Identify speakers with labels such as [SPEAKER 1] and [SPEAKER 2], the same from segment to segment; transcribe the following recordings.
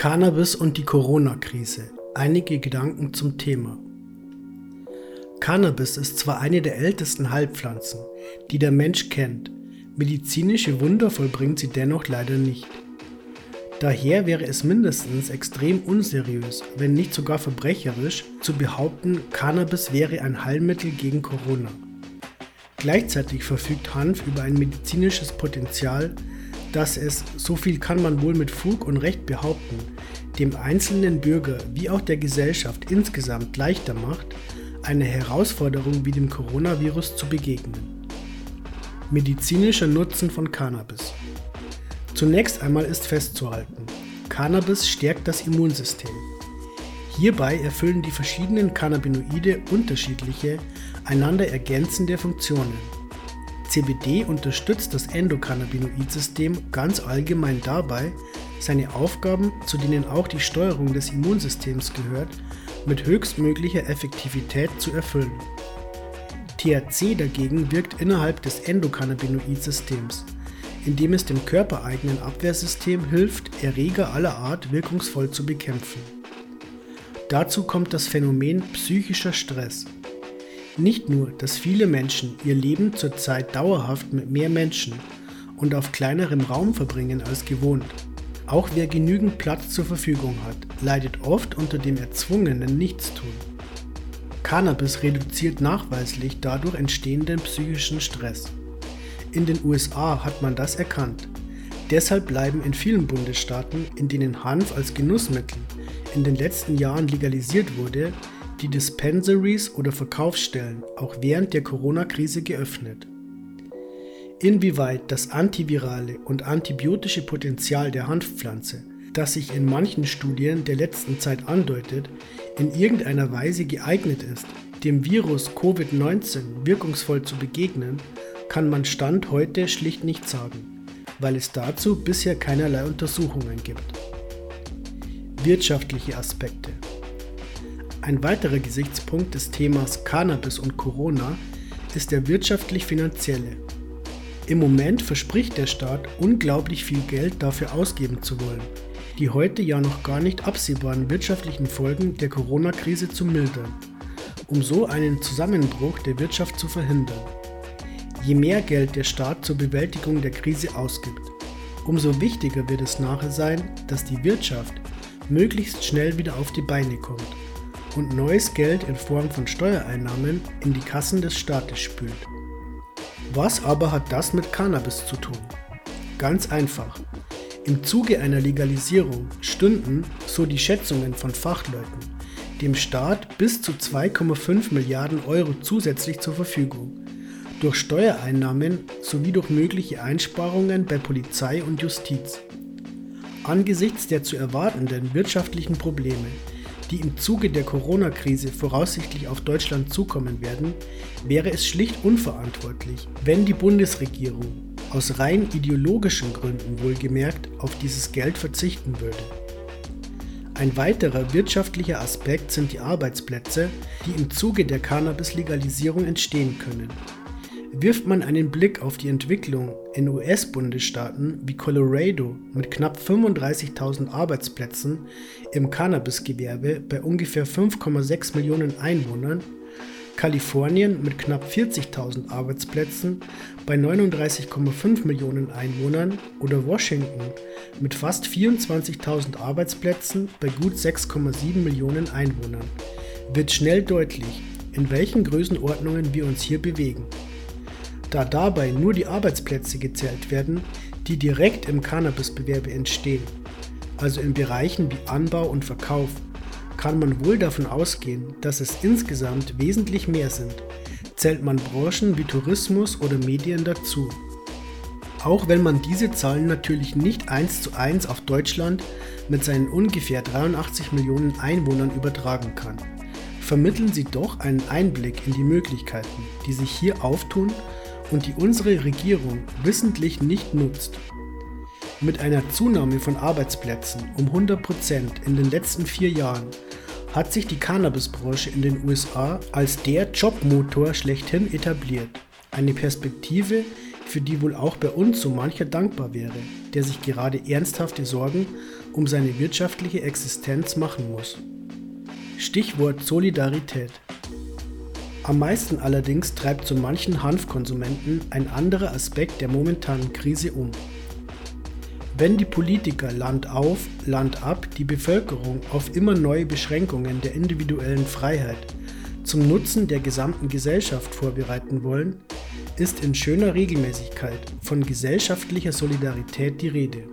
[SPEAKER 1] Cannabis und die Corona-Krise. Einige Gedanken zum Thema. Cannabis ist zwar eine der ältesten Heilpflanzen, die der Mensch kennt, medizinische Wunder vollbringt sie dennoch leider nicht. Daher wäre es mindestens extrem unseriös, wenn nicht sogar verbrecherisch, zu behaupten, Cannabis wäre ein Heilmittel gegen Corona. Gleichzeitig verfügt Hanf über ein medizinisches Potenzial, dass es, so viel kann man wohl mit Fug und Recht behaupten, dem einzelnen Bürger wie auch der Gesellschaft insgesamt leichter macht, einer Herausforderung wie dem Coronavirus zu begegnen. Medizinischer Nutzen von Cannabis. Zunächst einmal ist festzuhalten, Cannabis stärkt das Immunsystem. Hierbei erfüllen die verschiedenen Cannabinoide unterschiedliche, einander ergänzende Funktionen. CBD unterstützt das Endokannabinoid-System ganz allgemein dabei, seine Aufgaben, zu denen auch die Steuerung des Immunsystems gehört, mit höchstmöglicher Effektivität zu erfüllen. THC dagegen wirkt innerhalb des Endokannabinoid-Systems, indem es dem körpereigenen Abwehrsystem hilft, Erreger aller Art wirkungsvoll zu bekämpfen. Dazu kommt das Phänomen psychischer Stress. Nicht nur, dass viele Menschen ihr Leben zurzeit dauerhaft mit mehr Menschen und auf kleinerem Raum verbringen als gewohnt. Auch wer genügend Platz zur Verfügung hat, leidet oft unter dem erzwungenen Nichtstun. Cannabis reduziert nachweislich dadurch entstehenden psychischen Stress. In den USA hat man das erkannt. Deshalb bleiben in vielen Bundesstaaten, in denen Hanf als Genussmittel in den letzten Jahren legalisiert wurde, die Dispensaries oder Verkaufsstellen auch während der Corona-Krise geöffnet. Inwieweit das antivirale und antibiotische Potenzial der Hanfpflanze, das sich in manchen Studien der letzten Zeit andeutet, in irgendeiner Weise geeignet ist, dem Virus Covid-19 wirkungsvoll zu begegnen, kann man Stand heute schlicht nicht sagen, weil es dazu bisher keinerlei Untersuchungen gibt. Wirtschaftliche Aspekte ein weiterer Gesichtspunkt des Themas Cannabis und Corona ist der wirtschaftlich-finanzielle. Im Moment verspricht der Staat unglaublich viel Geld dafür ausgeben zu wollen, die heute ja noch gar nicht absehbaren wirtschaftlichen Folgen der Corona-Krise zu mildern, um so einen Zusammenbruch der Wirtschaft zu verhindern. Je mehr Geld der Staat zur Bewältigung der Krise ausgibt, umso wichtiger wird es nachher sein, dass die Wirtschaft möglichst schnell wieder auf die Beine kommt und neues Geld in Form von Steuereinnahmen in die Kassen des Staates spült. Was aber hat das mit Cannabis zu tun? Ganz einfach. Im Zuge einer Legalisierung stünden, so die Schätzungen von Fachleuten, dem Staat bis zu 2,5 Milliarden Euro zusätzlich zur Verfügung. Durch Steuereinnahmen sowie durch mögliche Einsparungen bei Polizei und Justiz. Angesichts der zu erwartenden wirtschaftlichen Probleme die im Zuge der Corona-Krise voraussichtlich auf Deutschland zukommen werden, wäre es schlicht unverantwortlich, wenn die Bundesregierung aus rein ideologischen Gründen wohlgemerkt auf dieses Geld verzichten würde. Ein weiterer wirtschaftlicher Aspekt sind die Arbeitsplätze, die im Zuge der Cannabis-Legalisierung entstehen können. Wirft man einen Blick auf die Entwicklung in US-Bundesstaaten wie Colorado mit knapp 35.000 Arbeitsplätzen im Cannabis-Gewerbe bei ungefähr 5,6 Millionen Einwohnern, Kalifornien mit knapp 40.000 Arbeitsplätzen bei 39,5 Millionen Einwohnern oder Washington mit fast 24.000 Arbeitsplätzen bei gut 6,7 Millionen Einwohnern, wird schnell deutlich, in welchen Größenordnungen wir uns hier bewegen. Da dabei nur die Arbeitsplätze gezählt werden, die direkt im Cannabisbewerbe entstehen, also in Bereichen wie Anbau und Verkauf, kann man wohl davon ausgehen, dass es insgesamt wesentlich mehr sind, zählt man Branchen wie Tourismus oder Medien dazu. Auch wenn man diese Zahlen natürlich nicht eins zu eins auf Deutschland mit seinen ungefähr 83 Millionen Einwohnern übertragen kann, vermitteln sie doch einen Einblick in die Möglichkeiten, die sich hier auftun und die unsere Regierung wissentlich nicht nutzt. Mit einer Zunahme von Arbeitsplätzen um 100% in den letzten vier Jahren hat sich die Cannabisbranche in den USA als der Jobmotor schlechthin etabliert. Eine Perspektive, für die wohl auch bei uns so mancher dankbar wäre, der sich gerade ernsthafte Sorgen um seine wirtschaftliche Existenz machen muss. Stichwort Solidarität. Am meisten allerdings treibt so manchen Hanfkonsumenten ein anderer Aspekt der momentanen Krise um. Wenn die Politiker Land auf, Land ab die Bevölkerung auf immer neue Beschränkungen der individuellen Freiheit zum Nutzen der gesamten Gesellschaft vorbereiten wollen, ist in schöner Regelmäßigkeit von gesellschaftlicher Solidarität die Rede.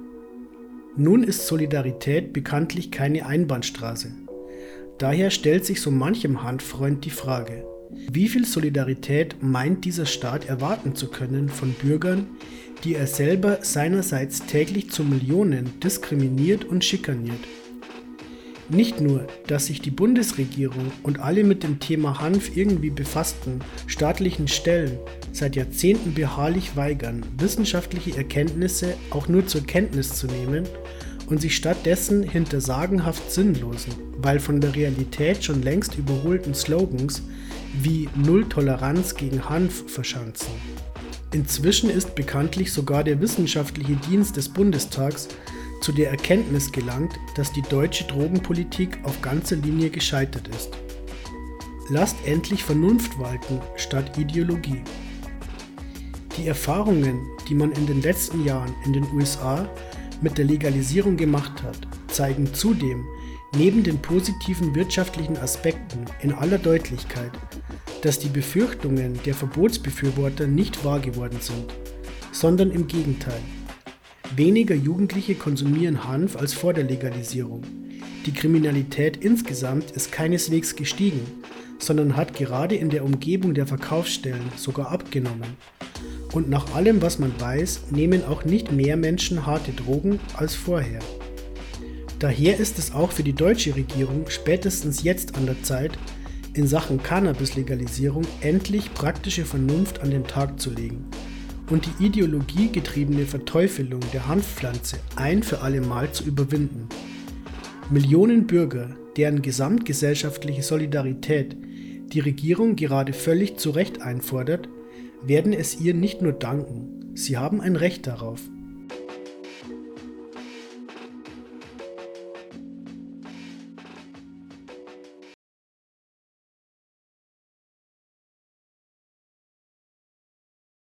[SPEAKER 1] Nun ist Solidarität bekanntlich keine Einbahnstraße. Daher stellt sich so manchem Handfreund die Frage, wie viel Solidarität meint dieser Staat erwarten zu können von Bürgern, die er selber seinerseits täglich zu Millionen diskriminiert und schikaniert? Nicht nur, dass sich die Bundesregierung und alle mit dem Thema Hanf irgendwie befassten staatlichen Stellen seit Jahrzehnten beharrlich weigern, wissenschaftliche Erkenntnisse auch nur zur Kenntnis zu nehmen und sich stattdessen hinter sagenhaft sinnlosen, weil von der Realität schon längst überholten Slogans wie Null Toleranz gegen Hanf verschanzen. Inzwischen ist bekanntlich sogar der wissenschaftliche Dienst des Bundestags zu der Erkenntnis gelangt, dass die deutsche Drogenpolitik auf ganzer Linie gescheitert ist. Lasst endlich Vernunft walten statt Ideologie. Die Erfahrungen, die man in den letzten Jahren in den USA mit der Legalisierung gemacht hat, zeigen zudem neben den positiven wirtschaftlichen Aspekten in aller Deutlichkeit, dass die Befürchtungen der Verbotsbefürworter nicht wahr geworden sind, sondern im Gegenteil. Weniger Jugendliche konsumieren Hanf als vor der Legalisierung. Die Kriminalität insgesamt ist keineswegs gestiegen, sondern hat gerade in der Umgebung der Verkaufsstellen sogar abgenommen. Und nach allem, was man weiß, nehmen auch nicht mehr Menschen harte Drogen als vorher. Daher ist es auch für die deutsche Regierung spätestens jetzt an der Zeit, in Sachen Cannabis-Legalisierung endlich praktische Vernunft an den Tag zu legen und die ideologiegetriebene Verteufelung der Hanfpflanze ein für alle Mal zu überwinden. Millionen Bürger, deren gesamtgesellschaftliche Solidarität die Regierung gerade völlig zu Recht einfordert, werden es ihr nicht nur danken, sie haben ein Recht darauf.